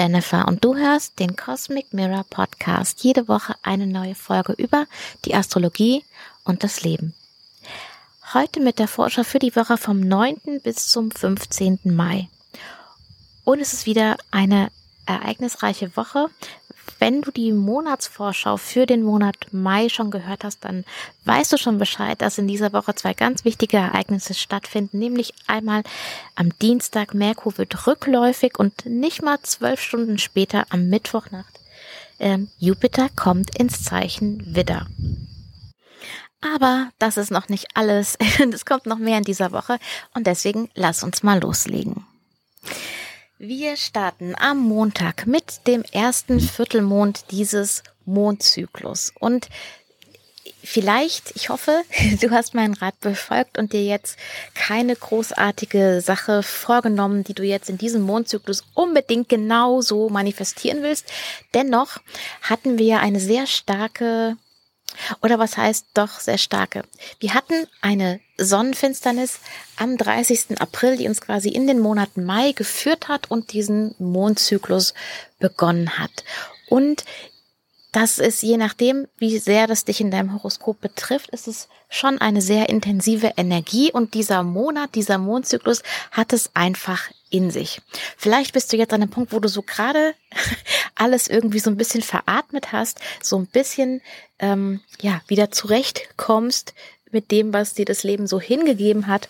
Jennifer und du hörst den Cosmic Mirror Podcast. Jede Woche eine neue Folge über die Astrologie und das Leben. Heute mit der Vorschau für die Woche vom 9. bis zum 15. Mai. Und es ist wieder eine ereignisreiche Woche. Wenn du die Monatsvorschau für den Monat Mai schon gehört hast, dann weißt du schon Bescheid, dass in dieser Woche zwei ganz wichtige Ereignisse stattfinden. Nämlich einmal am Dienstag Merkur wird rückläufig und nicht mal zwölf Stunden später am Mittwochnacht ähm, Jupiter kommt ins Zeichen Widder. Aber das ist noch nicht alles. Es kommt noch mehr in dieser Woche und deswegen lass uns mal loslegen. Wir starten am Montag mit dem ersten Viertelmond dieses Mondzyklus. Und vielleicht, ich hoffe, du hast meinen Rat befolgt und dir jetzt keine großartige Sache vorgenommen, die du jetzt in diesem Mondzyklus unbedingt genau so manifestieren willst. Dennoch hatten wir eine sehr starke oder was heißt doch sehr starke? Wir hatten eine Sonnenfinsternis am 30. April, die uns quasi in den Monaten Mai geführt hat und diesen Mondzyklus begonnen hat. Und das ist je nachdem, wie sehr das dich in deinem Horoskop betrifft, ist es schon eine sehr intensive Energie und dieser Monat, dieser Mondzyklus hat es einfach in sich. Vielleicht bist du jetzt an einem Punkt, wo du so gerade alles irgendwie so ein bisschen veratmet hast, so ein bisschen ähm, ja wieder zurechtkommst mit dem, was dir das Leben so hingegeben hat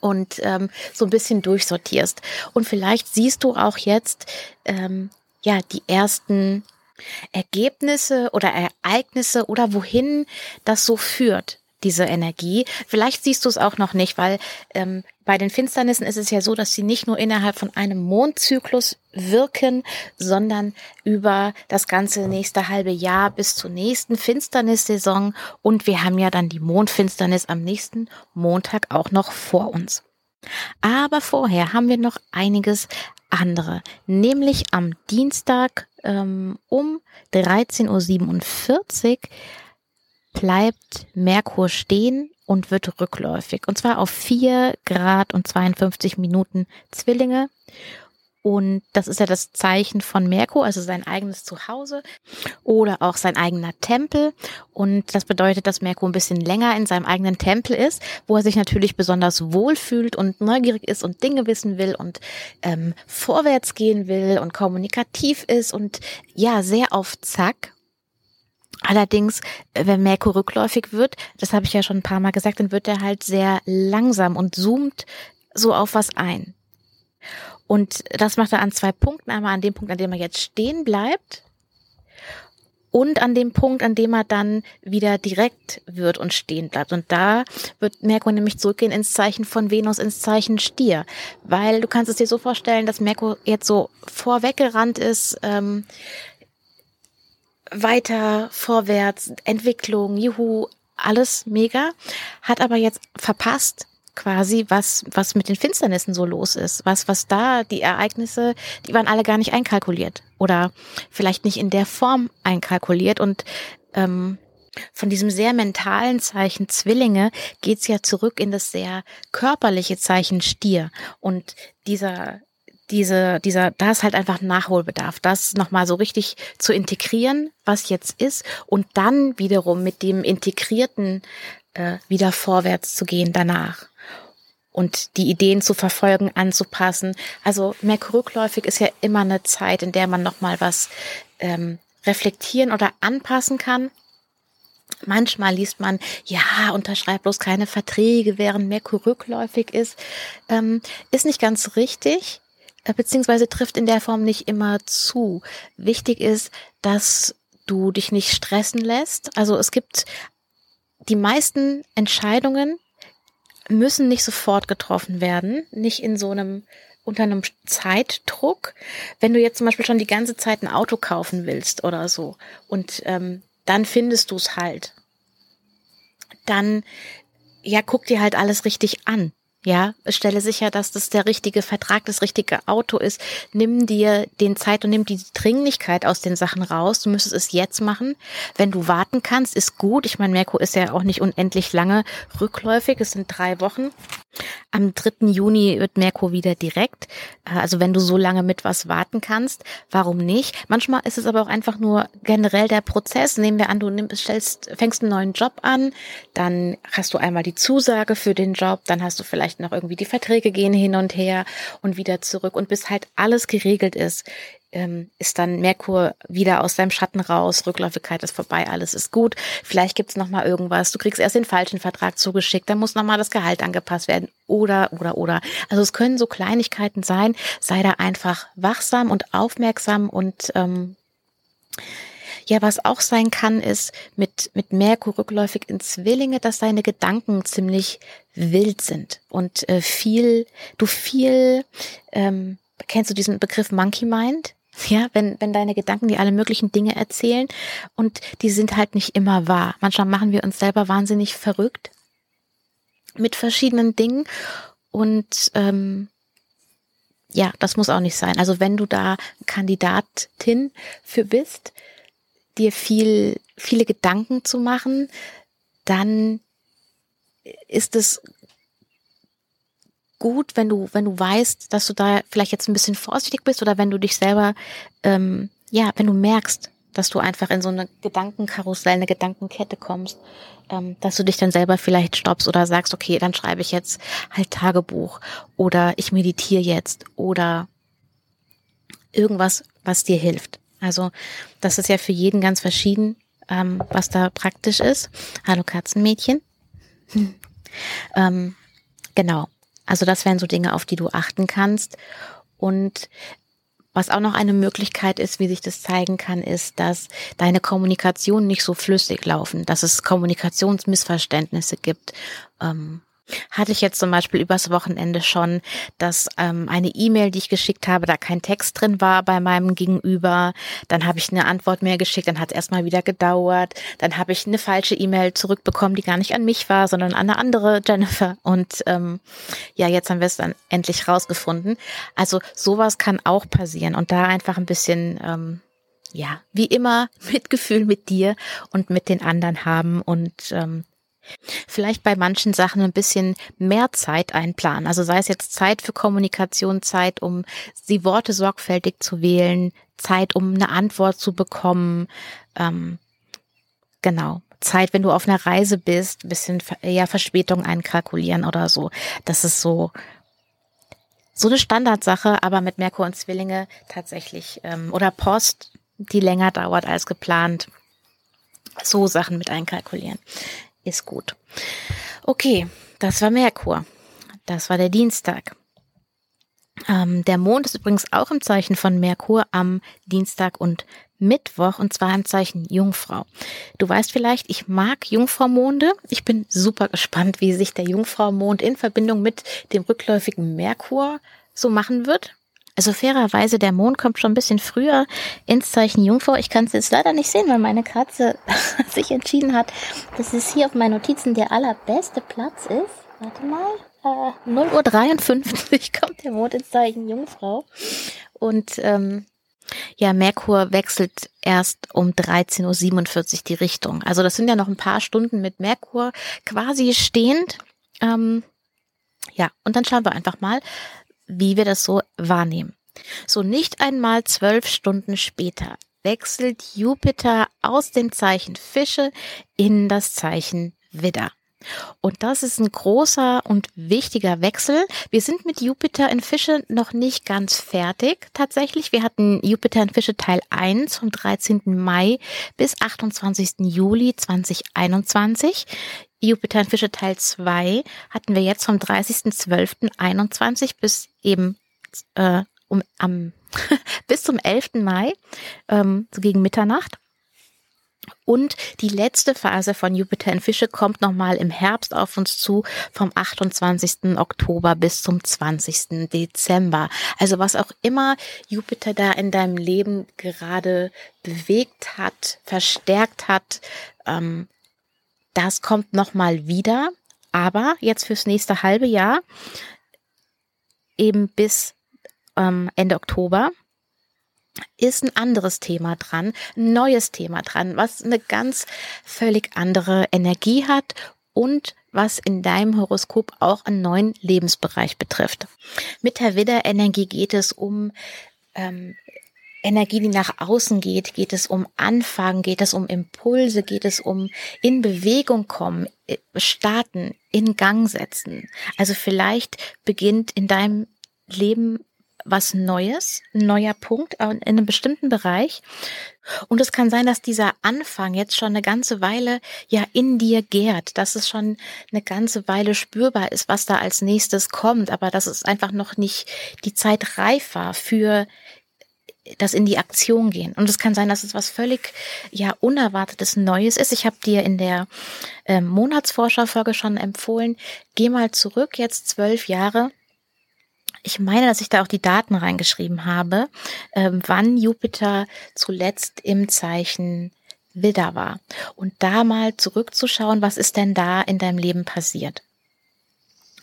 und ähm, so ein bisschen durchsortierst. Und vielleicht siehst du auch jetzt ähm, ja die ersten Ergebnisse oder Ereignisse oder wohin das so führt, diese Energie. Vielleicht siehst du es auch noch nicht, weil ähm, bei den Finsternissen ist es ja so, dass sie nicht nur innerhalb von einem Mondzyklus wirken, sondern über das ganze nächste halbe Jahr bis zur nächsten Finsternissaison. Und wir haben ja dann die Mondfinsternis am nächsten Montag auch noch vor uns. Aber vorher haben wir noch einiges andere, nämlich am Dienstag ähm, um 13.47 Uhr bleibt Merkur stehen und wird rückläufig. Und zwar auf 4 Grad und 52 Minuten Zwillinge. Und das ist ja das Zeichen von Merkur, also sein eigenes Zuhause oder auch sein eigener Tempel. Und das bedeutet, dass Merkur ein bisschen länger in seinem eigenen Tempel ist, wo er sich natürlich besonders wohlfühlt und neugierig ist und Dinge wissen will und ähm, vorwärts gehen will und kommunikativ ist und ja, sehr auf Zack. Allerdings, wenn Merkur rückläufig wird, das habe ich ja schon ein paar Mal gesagt, dann wird er halt sehr langsam und zoomt so auf was ein. Und das macht er an zwei Punkten. Einmal an dem Punkt, an dem er jetzt stehen bleibt und an dem Punkt, an dem er dann wieder direkt wird und stehen bleibt. Und da wird Merkur nämlich zurückgehen ins Zeichen von Venus, ins Zeichen Stier. Weil du kannst es dir so vorstellen, dass Merkur jetzt so vorweggerannt ist, ähm, weiter, vorwärts, Entwicklung, juhu, alles mega, hat aber jetzt verpasst, quasi, was, was mit den Finsternissen so los ist. Was, was da, die Ereignisse, die waren alle gar nicht einkalkuliert. Oder vielleicht nicht in der Form einkalkuliert. Und ähm, von diesem sehr mentalen Zeichen Zwillinge geht's ja zurück in das sehr körperliche Zeichen Stier. Und dieser diese, dieser, da ist halt einfach Nachholbedarf, das nochmal so richtig zu integrieren, was jetzt ist, und dann wiederum mit dem integrierten äh, wieder vorwärts zu gehen danach und die Ideen zu verfolgen, anzupassen. Also Merkur rückläufig ist ja immer eine Zeit, in der man nochmal was ähm, reflektieren oder anpassen kann. Manchmal liest man, ja, unterschreib bloß keine Verträge, während Merkur rückläufig ist. Ähm, ist nicht ganz richtig, beziehungsweise trifft in der Form nicht immer zu. Wichtig ist, dass du dich nicht stressen lässt. Also es gibt die meisten Entscheidungen müssen nicht sofort getroffen werden, nicht in so einem unter einem Zeitdruck. Wenn du jetzt zum Beispiel schon die ganze Zeit ein Auto kaufen willst oder so und ähm, dann findest du es halt, dann ja guck dir halt alles richtig an. Ja, stelle sicher, dass das der richtige Vertrag, das richtige Auto ist. Nimm dir den Zeit und nimm die Dringlichkeit aus den Sachen raus. Du müsstest es jetzt machen. Wenn du warten kannst, ist gut. Ich meine, Merkur ist ja auch nicht unendlich lange rückläufig. Es sind drei Wochen. Am 3. Juni wird Merkur wieder direkt. Äh, also wenn du so lange mit was warten kannst, warum nicht? Manchmal ist es aber auch einfach nur generell der Prozess. Nehmen wir an, du nimmst, stellst, fängst einen neuen Job an, dann hast du einmal die Zusage für den Job, dann hast du vielleicht noch irgendwie die Verträge gehen hin und her und wieder zurück und bis halt alles geregelt ist, ähm, ist dann Merkur wieder aus seinem Schatten raus, Rückläufigkeit ist vorbei, alles ist gut. Vielleicht gibt's noch mal irgendwas, du kriegst erst den falschen Vertrag zugeschickt, dann muss noch mal das Gehalt angepasst werden oder oder oder. Also es können so Kleinigkeiten sein. Sei da einfach wachsam und aufmerksam und ähm, ja, was auch sein kann, ist mit, mit Merkur rückläufig in Zwillinge, dass deine Gedanken ziemlich wild sind und äh, viel, du viel, ähm, kennst du diesen Begriff Monkey Mind? Ja, wenn, wenn deine Gedanken dir alle möglichen Dinge erzählen und die sind halt nicht immer wahr. Manchmal machen wir uns selber wahnsinnig verrückt mit verschiedenen Dingen und ähm, ja, das muss auch nicht sein. Also wenn du da Kandidatin für bist, dir viel, viele Gedanken zu machen, dann ist es gut, wenn du, wenn du weißt, dass du da vielleicht jetzt ein bisschen vorsichtig bist oder wenn du dich selber, ähm, ja, wenn du merkst, dass du einfach in so eine Gedankenkarussell, eine Gedankenkette kommst, ähm, dass du dich dann selber vielleicht stoppst oder sagst, okay, dann schreibe ich jetzt halt Tagebuch oder ich meditiere jetzt oder irgendwas, was dir hilft. Also das ist ja für jeden ganz verschieden, ähm, was da praktisch ist. Hallo Katzenmädchen. Hm. Ähm, genau. Also das wären so Dinge, auf die du achten kannst. Und was auch noch eine Möglichkeit ist, wie sich das zeigen kann, ist, dass deine Kommunikation nicht so flüssig laufen, dass es Kommunikationsmissverständnisse gibt. Ähm, hatte ich jetzt zum Beispiel übers Wochenende schon, dass ähm, eine E-Mail, die ich geschickt habe, da kein Text drin war bei meinem Gegenüber. Dann habe ich eine Antwort mehr geschickt, dann hat es erstmal wieder gedauert. Dann habe ich eine falsche E-Mail zurückbekommen, die gar nicht an mich war, sondern an eine andere Jennifer. Und ähm, ja, jetzt haben wir es dann endlich rausgefunden. Also sowas kann auch passieren und da einfach ein bisschen ähm, ja, wie immer Mitgefühl mit dir und mit den anderen haben und ähm, Vielleicht bei manchen Sachen ein bisschen mehr Zeit einplanen. Also sei es jetzt Zeit für Kommunikation, Zeit, um die Worte sorgfältig zu wählen, Zeit, um eine Antwort zu bekommen. Ähm, genau. Zeit, wenn du auf einer Reise bist, ein bisschen eher Verspätung einkalkulieren oder so. Das ist so so eine Standardsache, aber mit Merkur und Zwillinge tatsächlich ähm, oder Post, die länger dauert als geplant. So Sachen mit einkalkulieren ist gut. Okay, das war Merkur. Das war der Dienstag. Ähm, der Mond ist übrigens auch im Zeichen von Merkur am Dienstag und Mittwoch und zwar im Zeichen Jungfrau. Du weißt vielleicht, ich mag Jungfraumonde. Ich bin super gespannt, wie sich der Jungfraumond in Verbindung mit dem rückläufigen Merkur so machen wird. Also fairerweise, der Mond kommt schon ein bisschen früher ins Zeichen Jungfrau. Ich kann es jetzt leider nicht sehen, weil meine Katze sich entschieden hat, dass es hier auf meinen Notizen der allerbeste Platz ist. Warte mal. Äh, 0.53 Uhr kommt der Mond ins Zeichen Jungfrau. Und ähm, ja, Merkur wechselt erst um 13.47 Uhr die Richtung. Also das sind ja noch ein paar Stunden mit Merkur quasi stehend. Ähm, ja, und dann schauen wir einfach mal, wie wir das so wahrnehmen. So nicht einmal zwölf Stunden später wechselt Jupiter aus dem Zeichen Fische in das Zeichen Widder. Und das ist ein großer und wichtiger Wechsel. Wir sind mit Jupiter in Fische noch nicht ganz fertig. Tatsächlich, wir hatten Jupiter in Fische Teil 1 vom 13. Mai bis 28. Juli 2021. Jupiter in Fische Teil 2 hatten wir jetzt vom 30.12.21 bis eben äh, um, am, bis zum 11. Mai, ähm, so gegen Mitternacht. Und die letzte Phase von Jupiter in Fische kommt nochmal im Herbst auf uns zu, vom 28. Oktober bis zum 20. Dezember. Also was auch immer Jupiter da in deinem Leben gerade bewegt hat, verstärkt hat, ähm, das kommt nochmal wieder, aber jetzt fürs nächste halbe Jahr, eben bis ähm, Ende Oktober, ist ein anderes Thema dran, ein neues Thema dran, was eine ganz völlig andere Energie hat und was in deinem Horoskop auch einen neuen Lebensbereich betrifft. Mit der Widderenergie geht es um ähm, Energie, die nach außen geht, geht es um Anfangen, geht es um Impulse, geht es um in Bewegung kommen, äh, starten, in Gang setzen. Also vielleicht beginnt in deinem Leben was Neues, ein neuer Punkt in einem bestimmten Bereich. Und es kann sein, dass dieser Anfang jetzt schon eine ganze Weile ja in dir gärt, dass es schon eine ganze Weile spürbar ist, was da als nächstes kommt, aber dass es einfach noch nicht die Zeit reif war für das in die Aktion gehen. Und es kann sein, dass es was völlig ja unerwartetes Neues ist. Ich habe dir in der äh, Monatsforscherfolge schon empfohlen, geh mal zurück jetzt zwölf Jahre. Ich meine, dass ich da auch die Daten reingeschrieben habe, äh, wann Jupiter zuletzt im Zeichen Widder war. Und da mal zurückzuschauen, was ist denn da in deinem Leben passiert.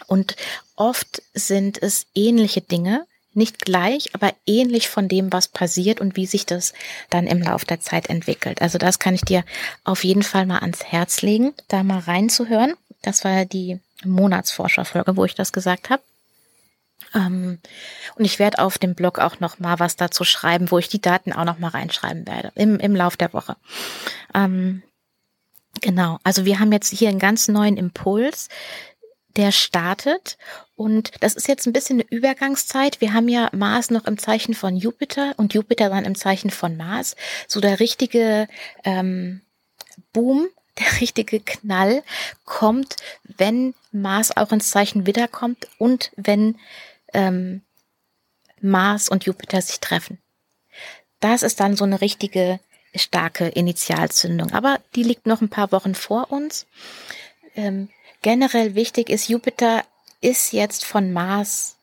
Und oft sind es ähnliche Dinge, nicht gleich, aber ähnlich von dem, was passiert und wie sich das dann im Laufe der Zeit entwickelt. Also das kann ich dir auf jeden Fall mal ans Herz legen, da mal reinzuhören. Das war die Monatsforscherfolge, wo ich das gesagt habe. Ähm, und ich werde auf dem Blog auch noch mal was dazu schreiben, wo ich die Daten auch noch mal reinschreiben werde im, im Lauf der Woche. Ähm, genau. Also wir haben jetzt hier einen ganz neuen Impuls der startet. Und das ist jetzt ein bisschen eine Übergangszeit. Wir haben ja Mars noch im Zeichen von Jupiter und Jupiter dann im Zeichen von Mars. So der richtige ähm, Boom, der richtige Knall kommt, wenn Mars auch ins Zeichen Widder kommt und wenn ähm, Mars und Jupiter sich treffen. Das ist dann so eine richtige starke Initialzündung. Aber die liegt noch ein paar Wochen vor uns. Ähm, generell wichtig ist, Jupiter ist jetzt von Mars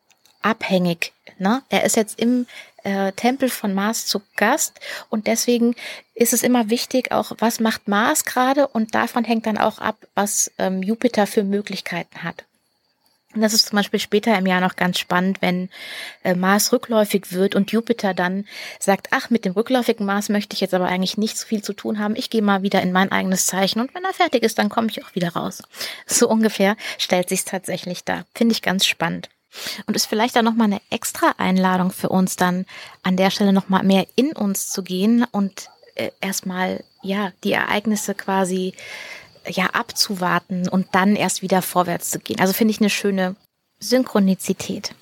abhängig. Ne? Er ist jetzt im äh, Tempel von Mars zu Gast und deswegen ist es immer wichtig, auch was macht Mars gerade und davon hängt dann auch ab, was ähm, Jupiter für Möglichkeiten hat. Und das ist zum Beispiel später im Jahr noch ganz spannend, wenn äh, Mars rückläufig wird und Jupiter dann sagt, ach, mit dem rückläufigen Mars möchte ich jetzt aber eigentlich nicht so viel zu tun haben. Ich gehe mal wieder in mein eigenes Zeichen und wenn er fertig ist, dann komme ich auch wieder raus. So ungefähr stellt sich tatsächlich da. Finde ich ganz spannend. Und ist vielleicht dann nochmal eine extra Einladung für uns dann an der Stelle nochmal mehr in uns zu gehen und äh, erstmal, ja, die Ereignisse quasi ja abzuwarten und dann erst wieder vorwärts zu gehen. Also finde ich eine schöne Synchronizität.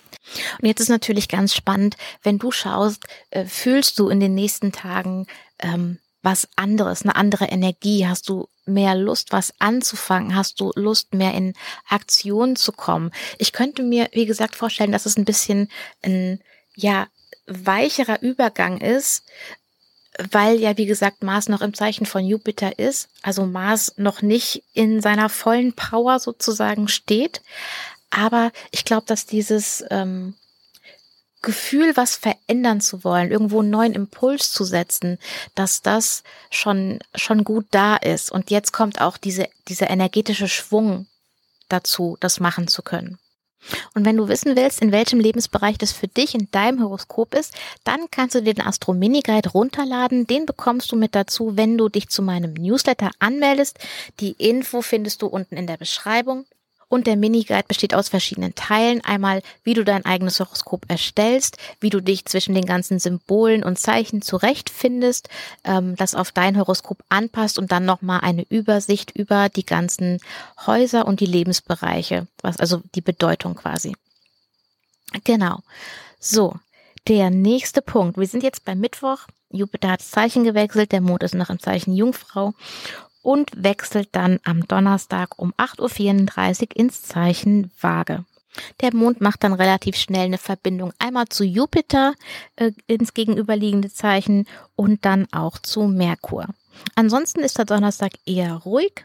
Und jetzt ist natürlich ganz spannend, wenn du schaust, äh, fühlst du in den nächsten Tagen ähm, was anderes, eine andere Energie? Hast du mehr Lust, was anzufangen? Hast du Lust, mehr in Aktion zu kommen? Ich könnte mir, wie gesagt, vorstellen, dass es ein bisschen ein, ja, weicherer Übergang ist, weil ja, wie gesagt, Mars noch im Zeichen von Jupiter ist, also Mars noch nicht in seiner vollen Power sozusagen steht. Aber ich glaube, dass dieses ähm, Gefühl, was verändern zu wollen, irgendwo einen neuen Impuls zu setzen, dass das schon, schon gut da ist. Und jetzt kommt auch diese, dieser energetische Schwung dazu, das machen zu können. Und wenn du wissen willst, in welchem Lebensbereich das für dich in deinem Horoskop ist, dann kannst du dir den Astro Mini Guide runterladen. Den bekommst du mit dazu, wenn du dich zu meinem Newsletter anmeldest. Die Info findest du unten in der Beschreibung. Und der Mini-Guide besteht aus verschiedenen Teilen. Einmal, wie du dein eigenes Horoskop erstellst, wie du dich zwischen den ganzen Symbolen und Zeichen zurechtfindest, ähm, das auf dein Horoskop anpasst und dann nochmal eine Übersicht über die ganzen Häuser und die Lebensbereiche, was also die Bedeutung quasi. Genau. So, der nächste Punkt. Wir sind jetzt beim Mittwoch. Jupiter hat das Zeichen gewechselt, der Mond ist noch im Zeichen Jungfrau und wechselt dann am Donnerstag um 8.34 Uhr ins Zeichen Waage. Der Mond macht dann relativ schnell eine Verbindung einmal zu Jupiter äh, ins gegenüberliegende Zeichen und dann auch zu Merkur. Ansonsten ist der Donnerstag eher ruhig.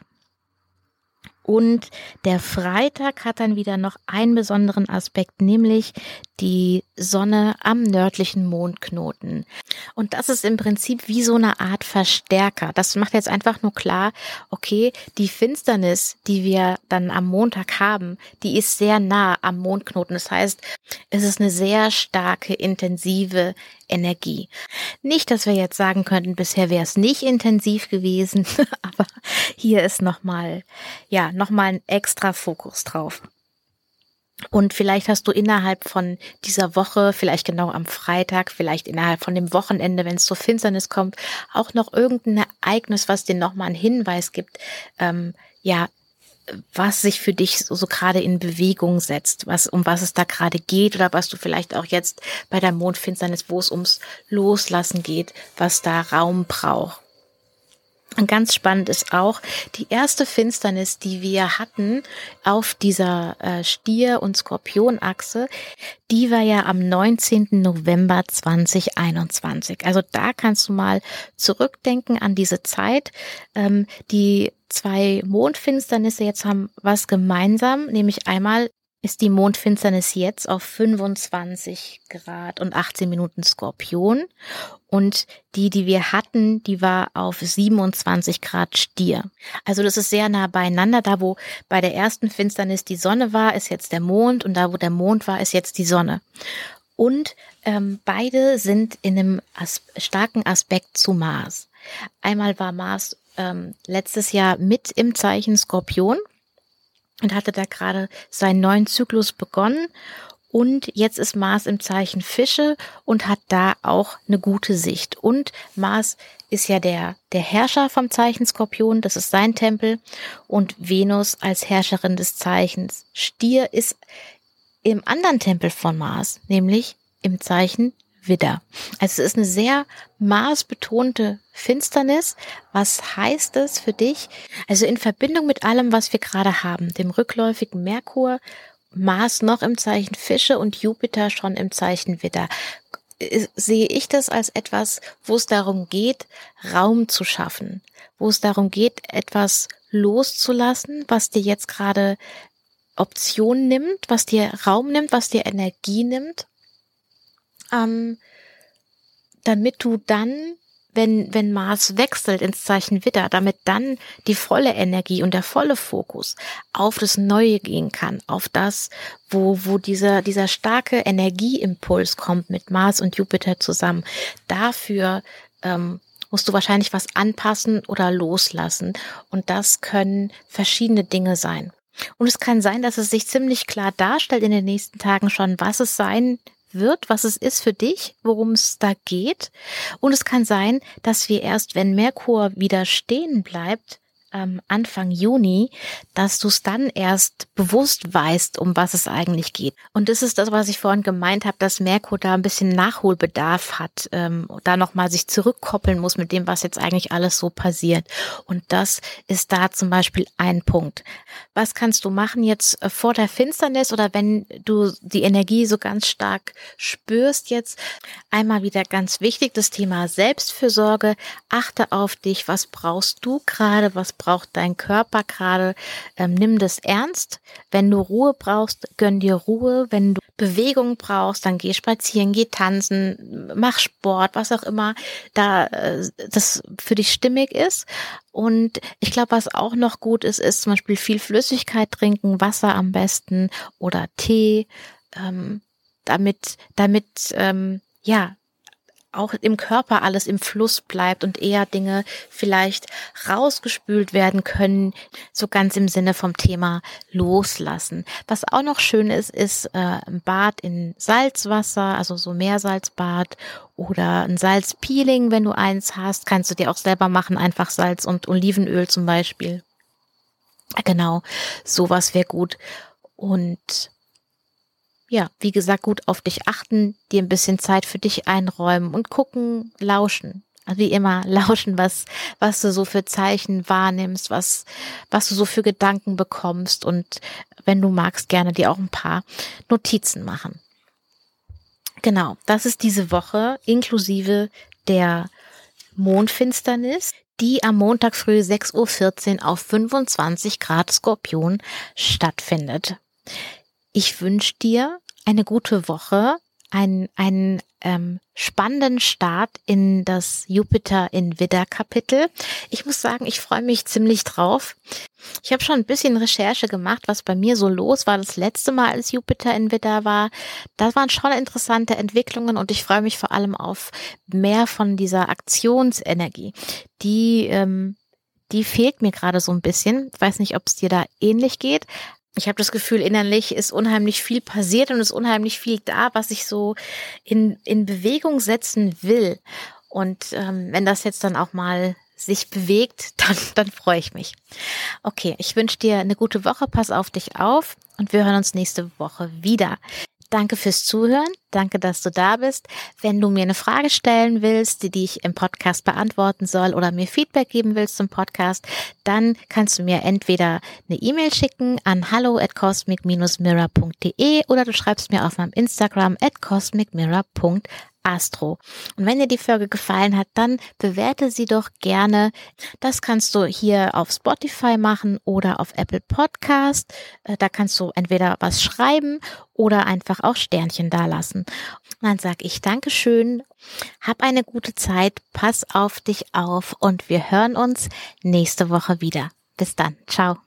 Und der Freitag hat dann wieder noch einen besonderen Aspekt, nämlich die Sonne am nördlichen Mondknoten. Und das ist im Prinzip wie so eine Art Verstärker. Das macht jetzt einfach nur klar, okay, die Finsternis, die wir dann am Montag haben, die ist sehr nah am Mondknoten. Das heißt, es ist eine sehr starke, intensive Energie. Nicht, dass wir jetzt sagen könnten, bisher wäre es nicht intensiv gewesen, aber hier ist nochmal, ja, nochmal ein extra Fokus drauf. Und vielleicht hast du innerhalb von dieser Woche, vielleicht genau am Freitag, vielleicht innerhalb von dem Wochenende, wenn es zur Finsternis kommt, auch noch irgendein Ereignis, was dir nochmal einen Hinweis gibt, ähm, ja, was sich für dich so, so gerade in Bewegung setzt, was, um was es da gerade geht oder was du vielleicht auch jetzt bei der Mondfinsternis, wo es ums Loslassen geht, was da Raum braucht. Und ganz spannend ist auch die erste Finsternis, die wir hatten auf dieser äh, Stier- und Skorpionachse, die war ja am 19. November 2021. Also da kannst du mal zurückdenken an diese Zeit. Ähm, die zwei Mondfinsternisse jetzt haben was gemeinsam, nämlich einmal ist die Mondfinsternis jetzt auf 25 Grad und 18 Minuten Skorpion und die, die wir hatten, die war auf 27 Grad Stier. Also das ist sehr nah beieinander. Da, wo bei der ersten Finsternis die Sonne war, ist jetzt der Mond und da, wo der Mond war, ist jetzt die Sonne. Und ähm, beide sind in einem as starken Aspekt zu Mars. Einmal war Mars ähm, letztes Jahr mit im Zeichen Skorpion und hatte da gerade seinen neuen Zyklus begonnen. Und jetzt ist Mars im Zeichen Fische und hat da auch eine gute Sicht. Und Mars ist ja der, der Herrscher vom Zeichen Skorpion, das ist sein Tempel. Und Venus als Herrscherin des Zeichens Stier ist im anderen Tempel von Mars, nämlich im Zeichen Widder. Also es ist eine sehr maßbetonte Finsternis. Was heißt es für dich? Also in Verbindung mit allem, was wir gerade haben, dem rückläufigen Merkur, Mars noch im Zeichen Fische und Jupiter schon im Zeichen Widder, sehe ich das als etwas, wo es darum geht, Raum zu schaffen, wo es darum geht, etwas loszulassen, was dir jetzt gerade Option nimmt, was dir Raum nimmt, was dir Energie nimmt ähm, damit du dann, wenn, wenn Mars wechselt ins Zeichen Widder, damit dann die volle Energie und der volle Fokus auf das Neue gehen kann, auf das, wo, wo dieser, dieser starke Energieimpuls kommt mit Mars und Jupiter zusammen. Dafür ähm, musst du wahrscheinlich was anpassen oder loslassen. Und das können verschiedene Dinge sein. Und es kann sein, dass es sich ziemlich klar darstellt in den nächsten Tagen schon, was es sein wird, was es ist für dich, worum es da geht. Und es kann sein, dass wir erst, wenn Merkur wieder stehen bleibt, ähm, Anfang Juni, dass du es dann erst bewusst weißt, um was es eigentlich geht. Und das ist das, was ich vorhin gemeint habe, dass Merkur da ein bisschen Nachholbedarf hat, ähm, da nochmal sich zurückkoppeln muss mit dem, was jetzt eigentlich alles so passiert. Und das ist da zum Beispiel ein Punkt. Was kannst du machen jetzt äh, vor der Finsternis oder wenn du die Energie so ganz stark spürst jetzt? Einmal wieder ganz wichtig, das Thema Selbstfürsorge. Achte auf dich. Was brauchst du gerade? Was braucht dein Körper gerade, ähm, nimm das ernst. Wenn du Ruhe brauchst, gönn dir Ruhe. Wenn du Bewegung brauchst, dann geh spazieren, geh tanzen, mach Sport, was auch immer da äh, das für dich stimmig ist. Und ich glaube, was auch noch gut ist, ist zum Beispiel viel Flüssigkeit trinken, Wasser am besten oder Tee, ähm, damit, damit ähm, ja auch im Körper alles im Fluss bleibt und eher Dinge vielleicht rausgespült werden können, so ganz im Sinne vom Thema loslassen. Was auch noch schön ist, ist äh, ein Bad in Salzwasser, also so Meersalzbad oder ein Salzpeeling, wenn du eins hast, kannst du dir auch selber machen, einfach Salz und Olivenöl zum Beispiel. Genau, sowas wäre gut. Und ja, wie gesagt, gut auf dich achten, dir ein bisschen Zeit für dich einräumen und gucken, lauschen. Also wie immer, lauschen, was, was du so für Zeichen wahrnimmst, was, was du so für Gedanken bekommst und wenn du magst, gerne dir auch ein paar Notizen machen. Genau, das ist diese Woche inklusive der Mondfinsternis, die am Montag früh 6.14 Uhr auf 25 Grad Skorpion stattfindet. Ich wünsche dir eine gute Woche, einen, einen ähm, spannenden Start in das Jupiter in Widder Kapitel. Ich muss sagen, ich freue mich ziemlich drauf. Ich habe schon ein bisschen Recherche gemacht, was bei mir so los war das letzte Mal, als Jupiter in Widder war. Das waren schon interessante Entwicklungen und ich freue mich vor allem auf mehr von dieser Aktionsenergie, die ähm, die fehlt mir gerade so ein bisschen. Ich weiß nicht, ob es dir da ähnlich geht, ich habe das Gefühl, innerlich ist unheimlich viel passiert und ist unheimlich viel da, was ich so in, in Bewegung setzen will. Und ähm, wenn das jetzt dann auch mal sich bewegt, dann, dann freue ich mich. Okay, ich wünsche dir eine gute Woche, pass auf dich auf und wir hören uns nächste Woche wieder. Danke fürs Zuhören. Danke, dass du da bist. Wenn du mir eine Frage stellen willst, die, die ich im Podcast beantworten soll oder mir Feedback geben willst zum Podcast, dann kannst du mir entweder eine E-Mail schicken an hallo at cosmic-mirror.de oder du schreibst mir auf meinem Instagram at cosmicmirror.de Astro. Und wenn dir die Folge gefallen hat, dann bewerte sie doch gerne. Das kannst du hier auf Spotify machen oder auf Apple Podcast. Äh, da kannst du entweder was schreiben oder einfach auch Sternchen dalassen. Und dann sage ich Dankeschön, hab eine gute Zeit, pass auf dich auf und wir hören uns nächste Woche wieder. Bis dann. Ciao.